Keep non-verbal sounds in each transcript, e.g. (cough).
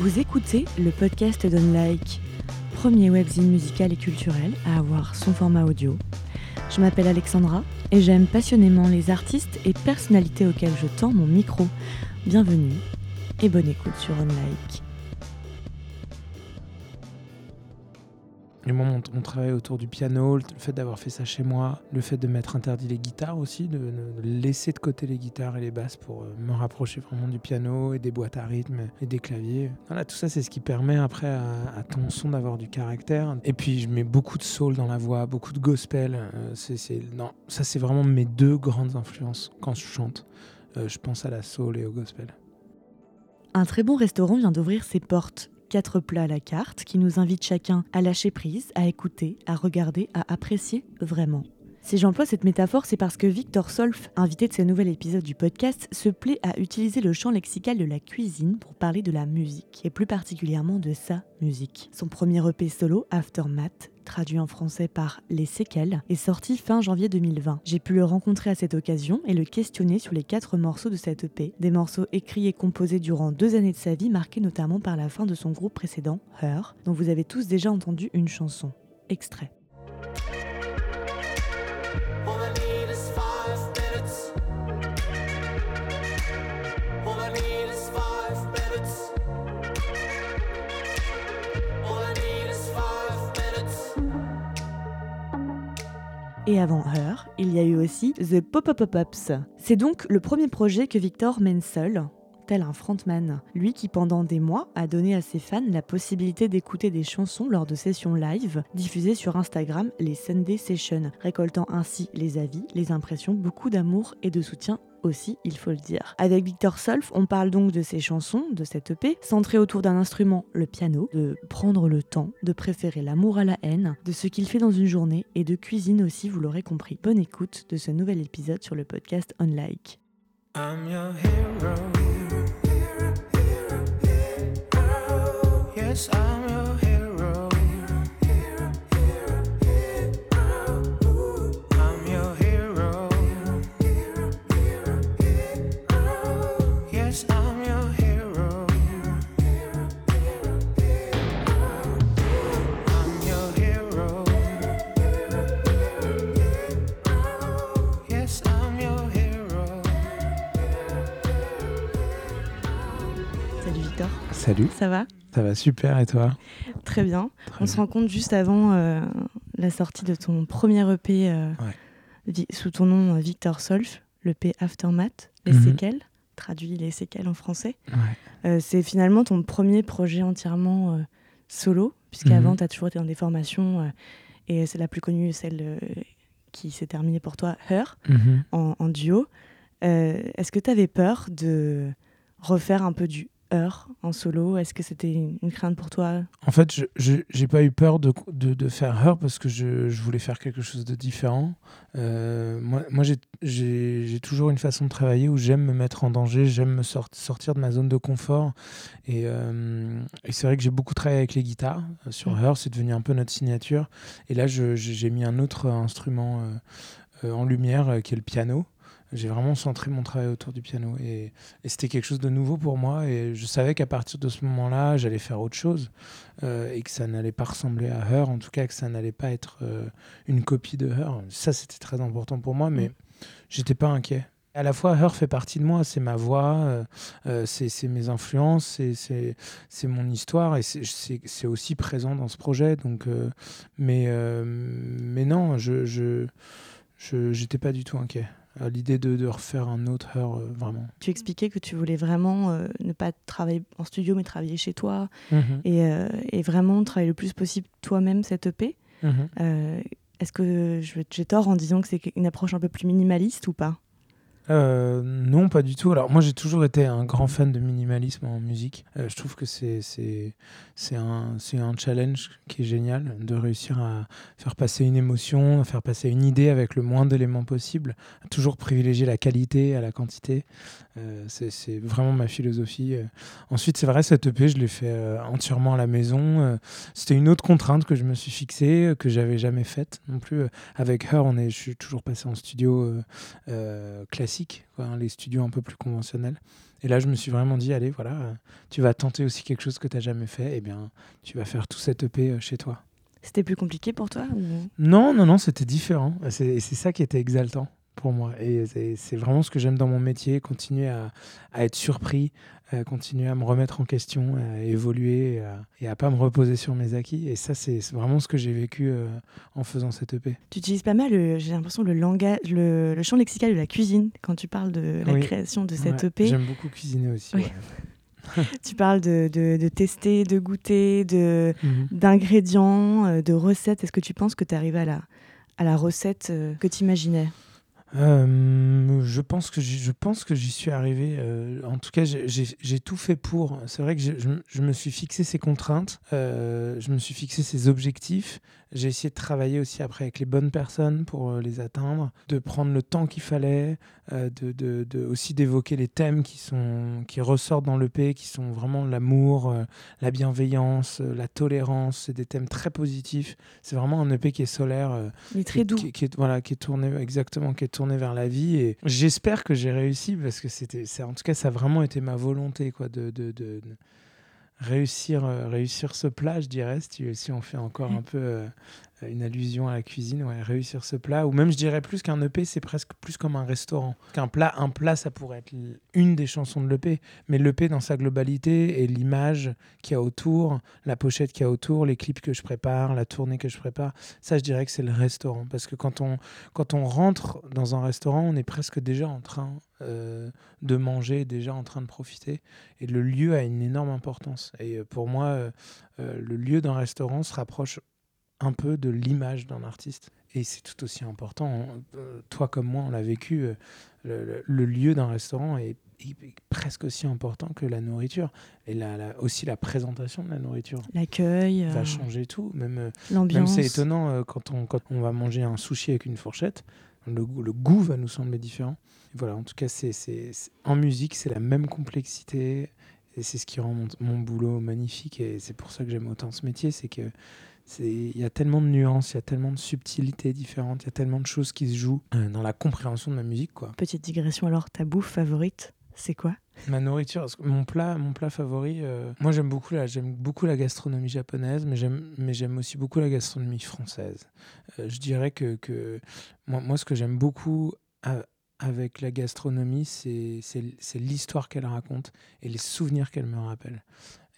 Vous écoutez le podcast d'Unlike, premier webzine musical et culturel à avoir son format audio. Je m'appelle Alexandra et j'aime passionnément les artistes et personnalités auxquels je tends mon micro. Bienvenue et bonne écoute sur Unlike. Et moi, mon, mon, travail autour du piano, le fait d'avoir fait ça chez moi, le fait de m'être interdit les guitares aussi, de, laisser de côté les guitares et les basses pour euh, me rapprocher vraiment du piano et des boîtes à rythme et des claviers. Voilà, tout ça, c'est ce qui permet après à, ton son d'avoir du caractère. Et puis, je mets beaucoup de soul dans la voix, beaucoup de gospel. Euh, non, ça, c'est vraiment mes deux grandes influences quand je chante. Euh, je pense à la soul et au gospel. Un très bon restaurant vient d'ouvrir ses portes quatre plats à la carte qui nous invitent chacun à lâcher prise, à écouter, à regarder, à apprécier vraiment. Si j'emploie cette métaphore, c'est parce que Victor Solf, invité de ce nouvel épisode du podcast, se plaît à utiliser le champ lexical de la cuisine pour parler de la musique, et plus particulièrement de sa musique. Son premier EP solo, Aftermath, traduit en français par Les séquelles, est sorti fin janvier 2020. J'ai pu le rencontrer à cette occasion et le questionner sur les quatre morceaux de cette EP, des morceaux écrits et composés durant deux années de sa vie, marqués notamment par la fin de son groupe précédent, Her, dont vous avez tous déjà entendu une chanson. Extrait. Et avant Her, il y a eu aussi The Pop-Up-Ups. C'est donc le premier projet que Victor mène seul, tel un frontman. Lui qui pendant des mois a donné à ses fans la possibilité d'écouter des chansons lors de sessions live diffusées sur Instagram, les Sunday Sessions, récoltant ainsi les avis, les impressions, beaucoup d'amour et de soutien aussi, il faut le dire. Avec Victor Solf, on parle donc de ses chansons, de cette EP, centrée autour d'un instrument, le piano, de prendre le temps, de préférer l'amour à la haine, de ce qu'il fait dans une journée et de cuisine aussi, vous l'aurez compris. Bonne écoute de ce nouvel épisode sur le podcast Unlike. I'm Salut. Ça va Ça va super et toi? Très bien. Très On se bien. rencontre juste avant euh, la sortie de ton premier EP euh, Ouais. sous ton nom euh, Victor Solf, l'EP Aftermath, les Mhm. séquelles, traduit les séquelles en français. Ouais. Euh, c'est finalement ton premier projet entièrement solo, puisqu'avant Mhm. tu as toujours été dans des formations, et c'est la plus connue, celle qui s'est terminée pour toi, Her, Mhm. en, en duo. Est-ce que tu avais peur de refaire un peu du Her en solo? Est-ce que c'était une, crainte pour toi? En fait, je j'ai pas eu peur de, de, de faire Her parce que je, je voulais faire quelque chose de différent. Euh, moi, moi j'ai- toujours une façon de travailler où j'aime me mettre en danger, j'aime me sort- sortir de ma zone de confort. Et, euh, et c'est vrai que j'ai beaucoup travaillé avec les guitares. Euh, Sur Mhm. Her, c'est devenu un peu notre signature. Et là, j'ai mis un autre instrument euh, en lumière qui est le piano. J'ai vraiment centré mon travail autour du piano et, et c'était quelque chose de nouveau pour moi et je savais qu'à partir de ce moment-là, j'allais faire autre chose euh, et que ça n'allait pas ressembler à Her, en tout cas que ça n'allait pas être euh, une copie de Her. Ça, c'était très important pour moi, mais Mm. j'étais pas inquiet. À la fois, Her fait partie de moi, c'est ma voix, euh, c'est mes influences, c'est- mon histoire et c'est- aussi présent dans ce projet. Donc, mais, mais non, je je je- j'étais pas du tout inquiet à l'idée de, de refaire un autre Her, euh, vraiment. Tu expliquais que tu voulais vraiment euh, ne pas travailler en studio, mais travailler chez toi Mhm, et, euh, et vraiment travailler le plus possible toi-même cette EP. mhm. Euh, Est-ce que j'ai tort en disant que c'est une approche un peu plus minimaliste ou pas? Euh, non, pas du tout. Alors moi, j'ai toujours été un grand fan de minimalisme en musique. Euh, je trouve que c'est un un challenge qui est génial de réussir à faire passer une émotion, à faire passer une idée avec le moins d'éléments possible, toujours privilégier la qualité à la quantité. Euh, c'est vraiment ma philosophie. Euh, Ensuite, c'est vrai, cette EP, je l'ai fait euh, entièrement à la maison. C'était une autre contrainte que je me suis fixée, que j'avais jamais faite non plus. Avec Her, on est, je suis toujours passé en studio classique quoi, les studios un peu plus conventionnels. Et là, je me suis vraiment dit, allez, voilà, tu vas tenter aussi quelque chose que tu n'as jamais fait, et eh bien, tu vas faire tout cet EP chez toi. C'était plus compliqué pour toi Non, non, non, c'était différent. Et c'est ça qui était exaltant pour moi. Et c'est vraiment ce que j'aime dans mon métier, continuer à, à être surpris, continuer à me remettre en question, à évoluer et à, pas me reposer sur mes acquis. Et ça, c'est vraiment ce que j'ai vécu euh, en faisant cette EP. Tu utilises pas mal, j'ai l'impression, le langage, le, champ lexical de la cuisine quand tu parles de la création de cette EP. J'aime beaucoup cuisiner aussi. (laughs) (laughs) tu parles de, de, tester, de goûter, de, mhm. d'ingrédients, euh, de recettes. Est-ce que tu penses que tu arrives à la, à la recette euh, que tu imaginais euh, je pense que je pense que j'y suis arrivé. Euh, en tout cas, j'ai tout fait pour. C'est vrai que je, je, me suis fixé ces contraintes, euh, je me suis fixé ces objectifs. J'ai essayé de travailler aussi après avec les bonnes personnes pour les atteindre, de prendre le temps qu'il fallait, de, de, de, aussi d'évoquer les thèmes qui sont qui ressortent dans l'EP, qui sont vraiment l'amour, la bienveillance, la tolérance. C'est des thèmes très positifs. C'est vraiment un EP qui est solaire, Il est très doux, qui, est voilà, qui est tourné exactement, qui est tourné vers la vie. Et j'espère que j'ai réussi parce que c'était, en tout cas, ça a vraiment été ma volonté, quoi, de, de, de, réussir, euh, réussir ce plat, je dirais, si, si on fait encore un peu euh, une allusion à la cuisine, ouais, réussir ce plat, ou même je dirais plus qu'un EP, c'est presque plus comme un restaurant. Qu'un plat, un plat, ça pourrait être une des chansons de l'EP, mais l'EP dans sa globalité et l'image qu'il y a autour, la pochette qu'il y a autour, les clips que je prépare, la tournée que je prépare, ça je dirais que c'est le restaurant. Parce que quand on, quand on rentre dans un restaurant, on est presque déjà en train euh, de manger, déjà en train de profiter, et le lieu a une énorme importance. Et euh, pour moi, euh, le lieu d'un restaurant se rapproche un peu de l'image d'un artiste. Et c'est tout aussi important. Euh, toi comme moi, on l'a vécu. Euh, le, lieu d'un restaurant est, presque aussi important que la nourriture. Et la, aussi la présentation de la nourriture. L'accueil. Va euh, changer tout. Même, L'ambiance. c'est étonnant quand, on, quand on va manger un sushi avec une fourchette. Le, le goût va nous sembler différent. voilà, en tout cas, c'est, en musique, c'est la même complexité. Et c'est ce qui rend mon, mon boulot magnifique. Et c'est pour ça que j'aime autant ce métier. C'est que il y a tellement de nuances, il y a tellement de subtilités différentes, il y a tellement de choses qui se jouent euh, dans la compréhension de la musique. Quoi. Petite digression alors, ta bouffe favorite, c'est quoi? Ma nourriture, mon plat, mon plat favori, euh, moi j'aime beaucoup, la, j'aime beaucoup la gastronomie japonaise, mais j'aime, mais j'aime aussi beaucoup la gastronomie française. Euh, je dirais que, que moi, moi, ce que j'aime beaucoup avec la gastronomie, c'est l'histoire qu'elle raconte et les souvenirs qu'elle me rappelle.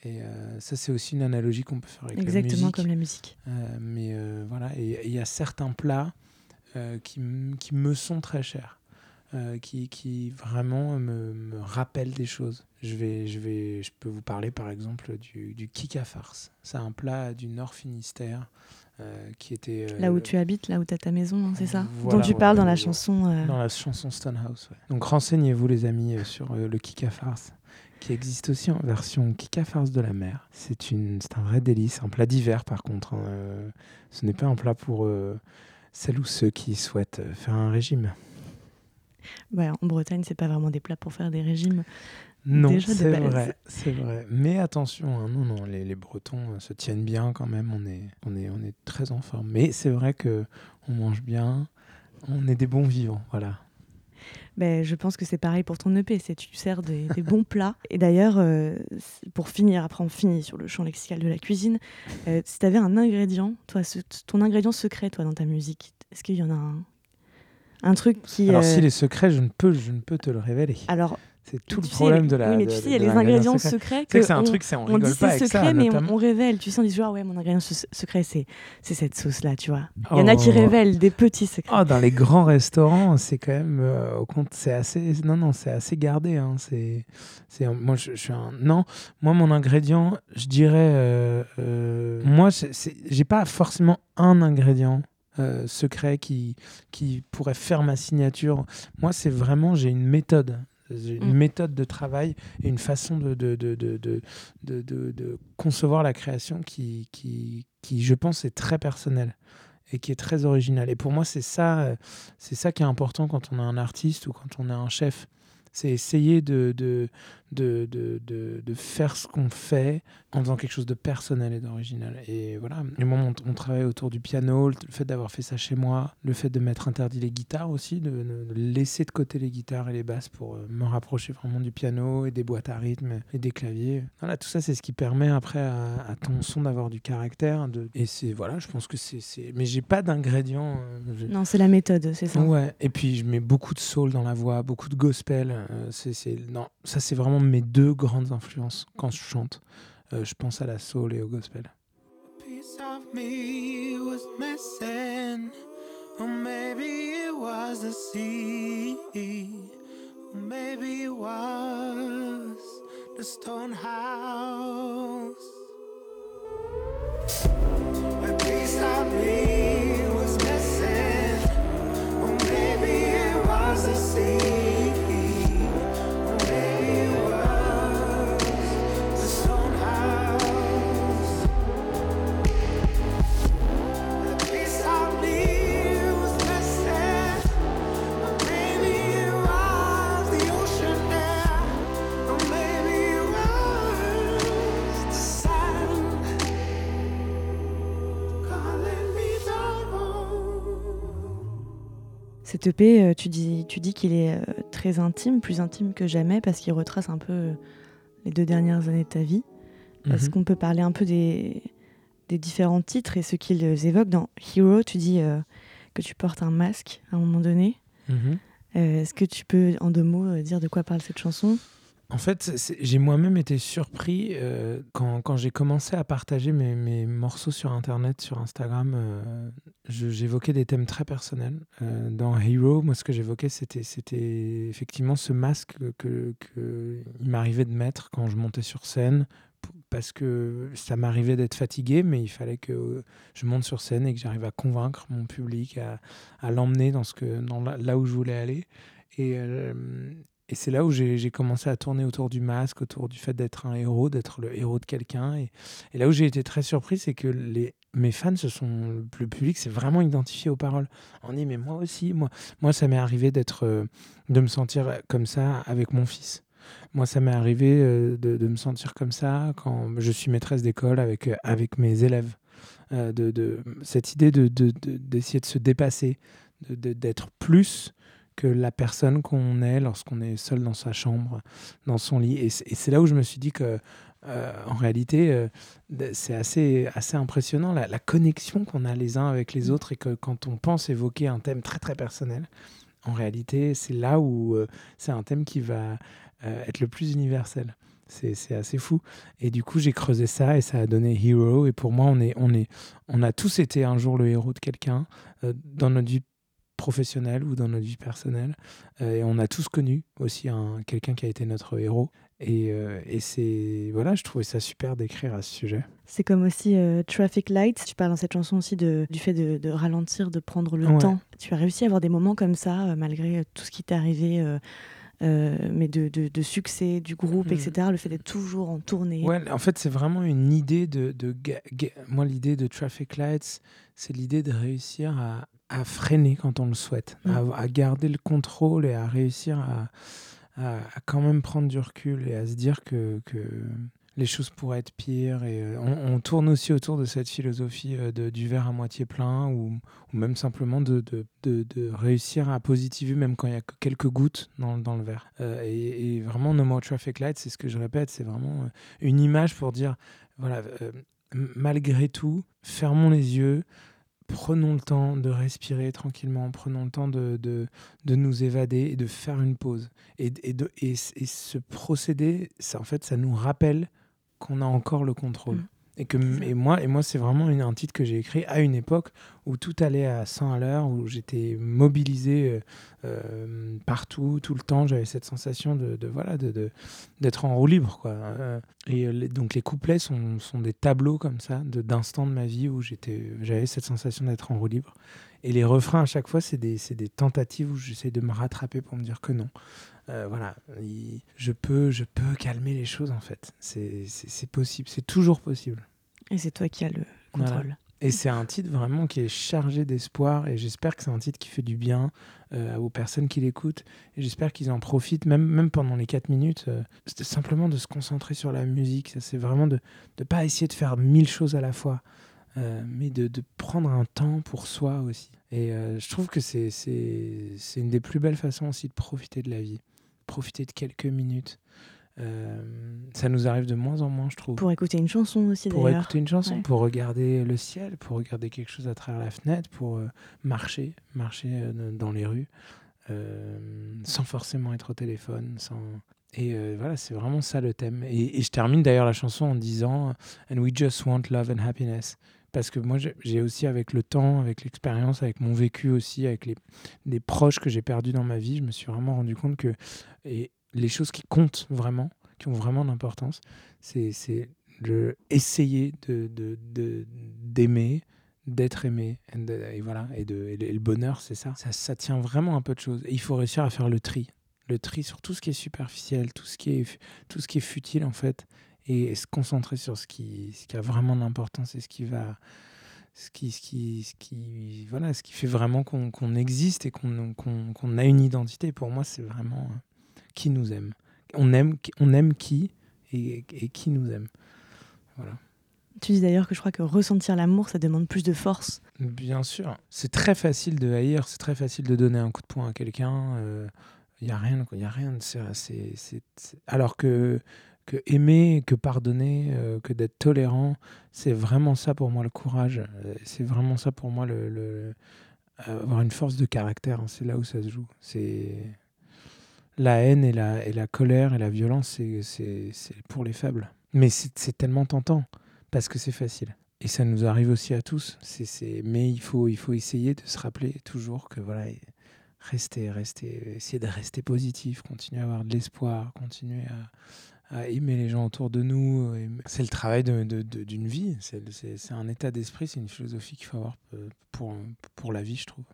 Et euh, ça, c'est aussi une analogie qu'on peut faire avec Exactement la musique. comme la musique. Euh, mais euh, voilà, et il y a certains plats qui, qui, me sont très chers, qui, qui, vraiment me, me, rappellent des choses. Je, vais, je, vais, je peux vous parler par exemple du, du kika farce. C'est un plat du Nord Finistère. qui était là où tu habites, là où tu as ta maison, hein, c'est ça? Dont tu parles dans la chanson. Dans la chanson Stonehouse. Ouais. Donc renseignez-vous les amis sur le kika farce qui existe aussi en version Kika farce de la mer. C'est un vrai délice, un plat d'hiver par contre. Hein. Euh, ce n'est pas un plat pour euh, celles ou ceux qui souhaitent euh, faire un régime. Ouais, en Bretagne, c'est pas vraiment des plats pour faire des régimes. Non, c'est vrai, c'est vrai. Mais attention, hein, non, non, les, les, Bretons se tiennent bien quand même. On est, on est, on est très en forme. Mais c'est vrai que on mange bien, on est des bons vivants, voilà. Ben, je pense que c'est pareil pour ton EP, c'est tu sers des, bons plats. Et d'ailleurs, euh, pour finir, après on finit sur le champ lexical de la cuisine, euh, si tu avais un ingrédient, toi, ton ingrédient secret toi dans ta musique, est-ce qu'il y en a un, un truc qui... Alors si les secrets, je ne peux, je ne peux te le révéler. Alors c'est tout le problème de la. Oui, mais tu sais, il y a les ingrédients secrets. que c'est un truc, c'est on, on dit c'est secret, mais on, révèle. Tu sais, on dit genre, ouais, mon ingrédient secret, c'est cette sauce-là, tu vois. Il y en a qui oh. révèlent des petits secrets. Oh, dans les grands restaurants, c'est quand même. Euh, au compte, c'est assez. Non, non, c'est assez gardé. Hein. C'est. Moi, je, suis un. Non, moi, mon ingrédient, je dirais. Euh, euh, moi, j'ai pas forcément un ingrédient. secret qui, qui pourrait faire ma signature. Moi, c'est vraiment, j'ai une méthode une mm. méthode de travail et une façon de, de, de, de, de concevoir la création qui, qui, qui, je pense, est très personnelle et qui est très originale. Et pour moi, c'est ça, c'est ça qui est important quand on a un artiste ou quand on a un chef. C'est essayer de, de, de, de, de, faire ce qu'on fait en faisant quelque chose de personnel et d'original. Et voilà, le moment où on travaille autour du piano, le fait d'avoir fait ça chez moi, le fait de m'être interdit les guitares aussi, de, de laisser de côté les guitares et les basses pour euh, me rapprocher vraiment du piano et des boîtes à rythme et des claviers. Voilà, tout ça, c'est ce qui permet après à, à ton son d'avoir du caractère. De... Et c'est, voilà, je pense que c'est. c'est... Mais j'ai pas d'ingrédients. euh, Non, c'est la méthode, c'est ça. Ouais, et puis je mets beaucoup de soul dans la voix, beaucoup de gospel. euh, c'est, c'est... Non, ça, c'est vraiment mes deux grandes influences quand je chante. Euh, je pense à la soul et au gospel. piece Cet EP, euh, tu dis, tu dis qu'il est euh, très intime, plus intime que jamais, parce qu'il retrace un peu euh, les deux dernières années de ta vie. Est-ce Mhm. qu'on peut parler un peu des, des différents titres et ce qu'ils évoquent Dans Hero, tu dis euh, que tu portes un masque à un moment donné. Mhm. Euh, Est-ce que tu peux, en deux mots, dire de quoi parle cette chanson? En fait, j'ai moi-même été surpris euh, quand, quand j'ai commencé à partager mes, mes morceaux sur Internet, sur Instagram. euh, j'évoquais des thèmes très personnels. Euh, dans Hero, moi, ce que j'évoquais, c'était, effectivement ce masque que, que m'arrivait de mettre quand je montais sur scène. Parce que ça m'arrivait d'être fatigué, mais il fallait que je monte sur scène et que j'arrive à convaincre mon public, à, à l'emmener dans, ce que, dans là, où je voulais aller. Et, et c'est là où j'ai commencé à tourner autour du masque, autour du fait d'être un héros, d'être le héros de quelqu'un. Et, là où j'ai été très surpris, c'est que les, mes fans, se sont, le public s'est vraiment identifié aux paroles. On dit, mais moi aussi, moi, moi ça m'est arrivé d'être, euh, de me sentir comme ça avec mon fils. Moi, ça m'est arrivé euh, de, de me sentir comme ça quand je suis maîtresse d'école avec, euh, avec mes élèves. De, de- cette idée de, de- de- d'essayer de se dépasser, d'être plus que la personne qu'on est lorsqu'on est seul dans sa chambre, dans son lit. Et c'est là où je me suis dit que, euh, en réalité, euh, c'est assez, assez impressionnant la, la connexion qu'on a les uns avec les autres et que quand on pense évoquer un thème très très personnel, en réalité, c'est là où euh, c'est un thème qui va être le plus universel. C'est c'est assez fou. Et du coup, j'ai creusé ça et ça a donné Hero. Et pour moi, on, est, on, est, on a tous été un jour le héros de quelqu'un euh, dans notre vie professionnelle ou dans notre vie personnelle. Euh, et on a tous connu aussi un, quelqu'un qui a été notre héros. Et, euh, et c'est. Voilà, je trouvais ça super d'écrire à ce sujet. C'est comme aussi euh, Traffic Lights. Tu parles dans cette chanson aussi de, du fait de, de ralentir, de prendre le Ouais. temps. Tu as réussi à avoir des moments comme ça, euh, malgré tout ce qui t'est arrivé, mais de, de- succès du groupe, Mhm. etc. Le fait d'être toujours en tournée. Ouais, en fait, c'est vraiment une idée de. de ga- ga- moi, l'idée de Traffic Lights, c'est l'idée de réussir à, à freiner quand on le souhaite, Mm. à, à garder le contrôle et à réussir à, à, à quand même prendre du recul et à se dire que, que les choses pourraient être pires. Et euh, on, on tourne aussi autour de cette philosophie euh, de, du verre à moitié plein ou, ou même simplement de, de, de, réussir à positiver même quand il y a que quelques gouttes dans, dans le verre. Euh, et, et vraiment, No More Traffic Lights, c'est ce que je répète, c'est vraiment une image pour dire, voilà, malgré tout, fermons les yeux, prenons le temps de respirer tranquillement, prenons le temps de, de, de nous évader et de faire une pause. Et, et, de, et, ce procédé, ça, en fait, ça nous rappelle qu'on a encore le contrôle. Mm. Et, que, et moi, et moi c'est vraiment une- un titre que j'ai écrit à une époque où tout allait à 100 à l'heure, où j'étais mobilisé euh, euh, partout, tout le temps. J'avais cette sensation de, de voilà, de, d'être en roue libre. Quoi. Euh, et les- donc les couplets sont, sont des tableaux comme ça, de, d'instants de ma vie où j'étais, j'avais cette sensation d'être en roue libre. Et les refrains, à chaque fois, c'est des, c'est des tentatives où j'essaie de me rattraper pour me dire que non. Euh, voilà, il- je peux, je peux calmer les choses en fait. C'est, c'est, c'est possible, c'est toujours possible. Et c'est toi qui as le Voilà. contrôle. Et c'est un titre vraiment qui est chargé d'espoir et j'espère que c'est un titre qui fait du bien euh, aux personnes qui l'écoutent et j'espère qu'ils en profitent même, même pendant les 4 minutes. euh, C'était simplement de se concentrer sur la musique, c'est vraiment de ne pas essayer de faire mille choses à la fois, euh, mais de, de prendre un temps pour soi aussi. Et je trouve que c'est c'est c'est une des plus belles façons aussi de profiter de la vie, profiter de quelques minutes. Euh, ça nous arrive de moins en moins, je trouve Pour écouter une chanson aussi pour d'ailleurs. écouter une chanson, Ouais. pour regarder le ciel, pour regarder quelque chose à travers la fenêtre, pour euh, marcher, marcher euh, dans les rues, sans forcément être au téléphone, sans. Et voilà, c'est vraiment ça le thème. Et, et je termine d'ailleurs la chanson en disant And we just want love and happiness. Parce que moi, j'ai aussi, avec le temps, avec l'expérience, avec mon vécu aussi, avec les, les proches que j'ai perdus dans ma vie, je me suis vraiment rendu compte que et les choses qui comptent vraiment, qui ont vraiment d'importance, c'est essayer de d'aimer d'être aimé de- et voilà et, de, le, bonheur c'est ça. ça ça tient vraiment un peu de choses. Et il faut réussir à faire le tri. Le tri sur tout ce qui est superficiel tout ce qui est tout ce qui est futile en fait et, se concentrer sur ce qui ce qui a vraiment d'importance et ce qui va ce qui ce qui ce qui voilà ce qui fait vraiment qu'on qu'on existe et qu'on qu'on qu'on a une identité. Pour moi c'est vraiment euh, qui nous aime on aime on aime qui et, et qui nous aime voilà Tu dis d'ailleurs que je crois que ressentir l'amour, ça demande plus de force. Bien sûr. C'est très facile de haïr, c'est très facile de donner un coup de poing à quelqu'un. Il n'y a rien, il a rien. Alors que, que aimer, que pardonner, euh, que d'être tolérant, c'est vraiment ça pour moi le courage. Euh, C'est vraiment ça pour moi le, le- avoir une force de caractère. hein. C'est là où ça se joue. C'est la haine et la, et la colère et la violence, c'est- pour les faibles. Mais c'est tellement tentant parce que c'est facile. Et ça nous arrive aussi à tous. C'est. Mais il faut, il faut essayer de se rappeler toujours que voilà, rester, rester, essayer de rester positif, continuer à avoir de l'espoir, continuer à, à aimer les gens autour de nous. C'est le travail de, de- de- d'une vie. C'est un état d'esprit, c'est une philosophie qu'il faut avoir euh, pour, pour la vie, je trouve.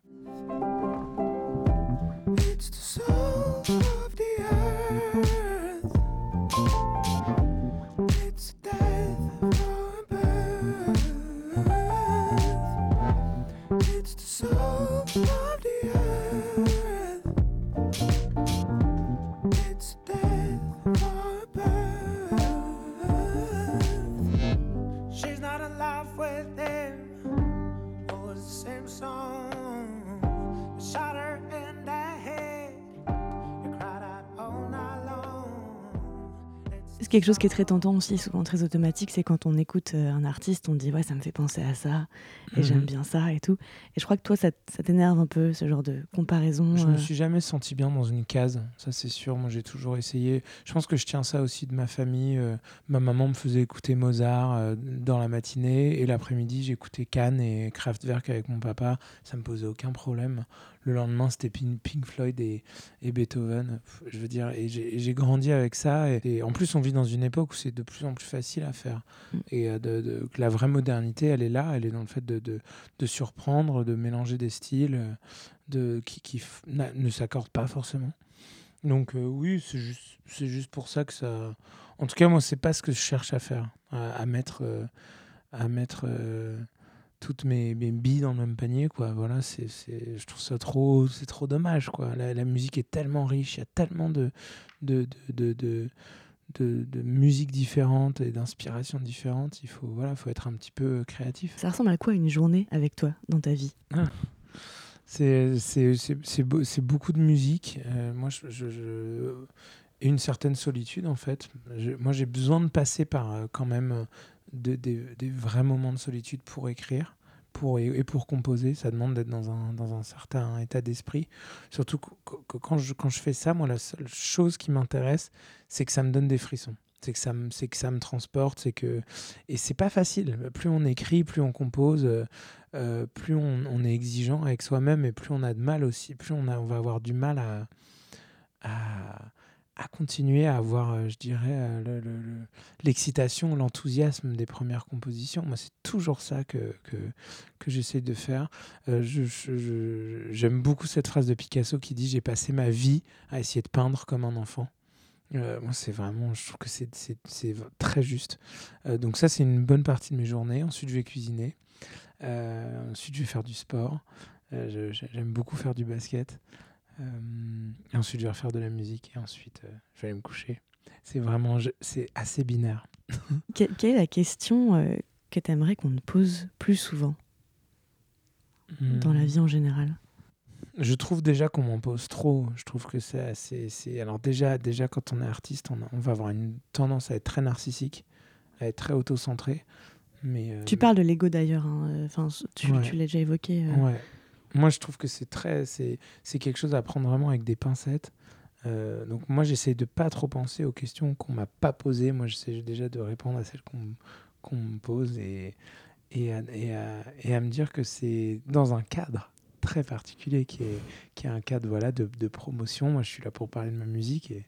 C'est quelque chose qui est très tentant aussi, souvent très automatique, c'est quand on écoute euh, un artiste, on dit ouais, ça me fait penser à ça, et j'aime Mhm. bien ça et tout. Et je crois que toi, ça, t'énerve un peu, ce genre de comparaison. Je me euh. suis jamais senti bien dans une case, ça c'est sûr. Moi j'ai toujours essayé. Je pense que je tiens ça aussi de ma famille. Euh, ma maman me faisait écouter Mozart euh, dans la matinée et l'après-midi j'écoutais Cannes et Kraftwerk avec mon papa. Ça me posait aucun problème. Le lendemain c'était Pink, Floyd et, et Beethoven. Je veux dire, et j'ai grandi avec ça. Et, et en plus on vit dans une époque où c'est de plus en plus facile à faire. Mm. Et euh, de, de- que la vraie modernité elle est là, elle est dans le fait de, de, de surprendre, de mélanger des styles. euh, de, qui, qui n'a- ne s'accordent pas forcément. Donc euh, oui, c'est juste, c'est juste pour ça que ça... En tout cas, moi, c'est pas ce que je cherche à faire, à, à mettre, euh, à mettre euh, toutes mes, mes billes dans le même panier, quoi. Voilà, c'est, c'est, je trouve ça trop, c'est trop dommage, quoi. La, la musique est tellement riche, il y a tellement de, de, de, de, de, de- musiques différentes et d'inspirations différentes. Il faut, voilà, faut être un petit peu créatif. Ça ressemble à quoi une journée avec toi dans ta vie? C'est c'est- c'est- c'est beau- c'est beaucoup de musique. Euh, moi, je, je- je- et une certaine solitude, en fait. Je- moi, j'ai besoin de passer par euh, quand même de- des, vrais moments de solitude pour écrire pour, et, pour composer. Ça demande d'être dans un, dans un certain état d'esprit. Surtout que, quand, je, quand je fais ça, moi, la seule chose qui m'intéresse, c'est que ça me donne des frissons. C'est que ça me, c'est que ça me transporte, c'est que et c'est pas facile. Plus on écrit, plus on compose, euh, euh, plus on, est exigeant avec soi-même et plus on a de mal aussi, plus on, a, on va avoir du mal à, à continuer à avoir, euh, je dirais, euh, le- le- le- l'excitation, l'enthousiasme des premières compositions. Moi, c'est toujours ça que, que, j'essaie de faire. Euh, J'aime beaucoup cette phrase de Picasso qui dit J'ai passé ma vie à essayer de peindre comme un enfant. Moi, c'est vraiment, je trouve que c'est, très juste. Donc ça, c'est une bonne partie de mes journées. Ensuite, je vais cuisiner. Ensuite, je vais faire du sport. J'aime beaucoup faire du basket. Euh, et ensuite, je vais refaire de la musique. Et ensuite, euh, je vais aller me coucher. C'est vraiment, c'est assez binaire. (laughs) Que- quelle est la question euh, que tu aimerais qu'on te pose plus souvent? Dans la Hmm. vie en général? Je trouve déjà qu'on m'en pose trop. Je trouve que c'est assez. c'est- Alors, déjà, déjà, quand on est artiste, on, a- on va avoir une tendance à être très narcissique, à être très auto-centré. Mais, euh, Tu parles de l'ego d'ailleurs, hein, euh, enfin, tu, Ouais. tu l'as déjà évoqué. euh. Ouais. Moi, je trouve que c'est très, c'est, quelque chose à prendre vraiment avec des pincettes. Euh, donc moi, j'essaie de pas trop penser aux questions qu'on m'a pas posées. Moi, j'essaie déjà de répondre à celles qu'on, qu'on me pose et, et, à, et, à, et à me dire que c'est dans un cadre très particulier qui est, qui est un cadre voilà, de, de promotion. Moi, je suis là pour parler de ma musique et,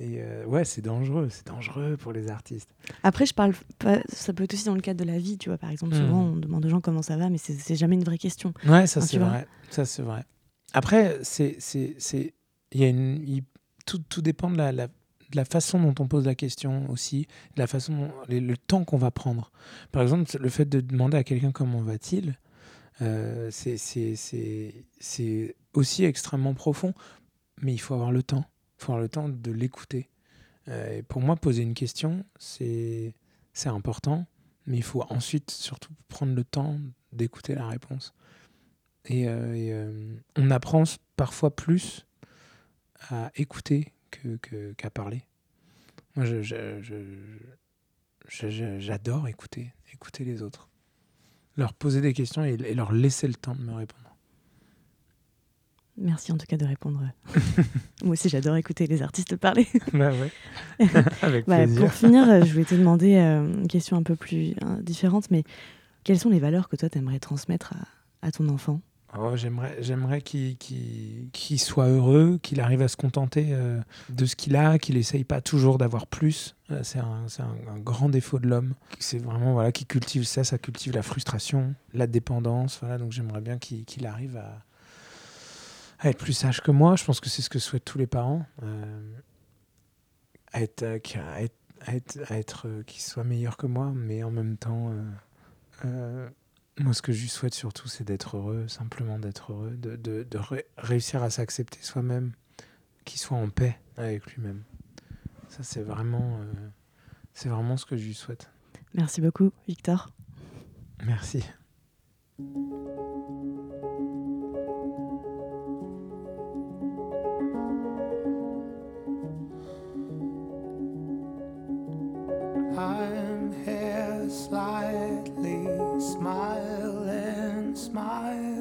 et euh, ouais, c'est dangereux. C'est dangereux pour les artistes. Après, je parle pas, ça peut être aussi dans le cadre de la vie, tu vois. Par exemple, Mhm. souvent, on demande aux gens comment ça va, mais c'est jamais une vraie question. Ouais, ça c'est vrai. Ça c'est vrai. Après, c'est c'est c'est il y a une tout, tout dépend de la, la de la façon dont on pose la question aussi, de la façon dont- le, le temps qu'on va prendre. Par exemple, le fait de demander à quelqu'un comment va-t-il, euh, c'est c'est c'est c'est aussi extrêmement profond, mais il faut avoir le temps. Il faut avoir le temps de l'écouter. Euh, pour moi, poser une question, c'est important, mais il faut ensuite surtout prendre le temps d'écouter la réponse. Et, euh, euh, on apprend parfois plus à écouter qu'à parler. Moi, j'adore écouter, écouter les autres. Leur poser des questions et leur laisser le temps de me répondre. Merci en tout cas de répondre. (laughs) Moi aussi, j'adore écouter les artistes parler. (laughs) bah ouais. (laughs) Avec Voilà, plaisir. pour finir, je voulais te demander euh, une question un peu plus euh, différente, mais quelles sont les valeurs que toi, tu aimerais transmettre à, à ton enfant? Oh, j'aimerais, j'aimerais qu'il, qu'il- qu'il soit heureux, qu'il arrive à se contenter euh, de ce qu'il a, qu'il essaye pas toujours d'avoir plus. Euh, c'est un, c'est un- un grand défaut de l'homme. C'est vraiment voilà, qu'il cultive ça, ça cultive la frustration, la dépendance. Voilà, donc j'aimerais bien qu'il, qu'il arrive à, à être plus sage que moi. Je pense que c'est ce que souhaitent tous les parents. Euh, à être, euh, à être, à être, à être, euh, qu'il soit meilleur que moi, mais en même temps. euh, euh, moi, ce que je lui souhaite surtout, c'est d'être heureux, simplement d'être heureux, de, de- de ré- réussir à s'accepter soi-même, qu'il soit en paix avec lui-même. Ça, c'est vraiment, euh, c'est vraiment ce que je lui souhaite. Merci beaucoup, Victor. Merci. smile.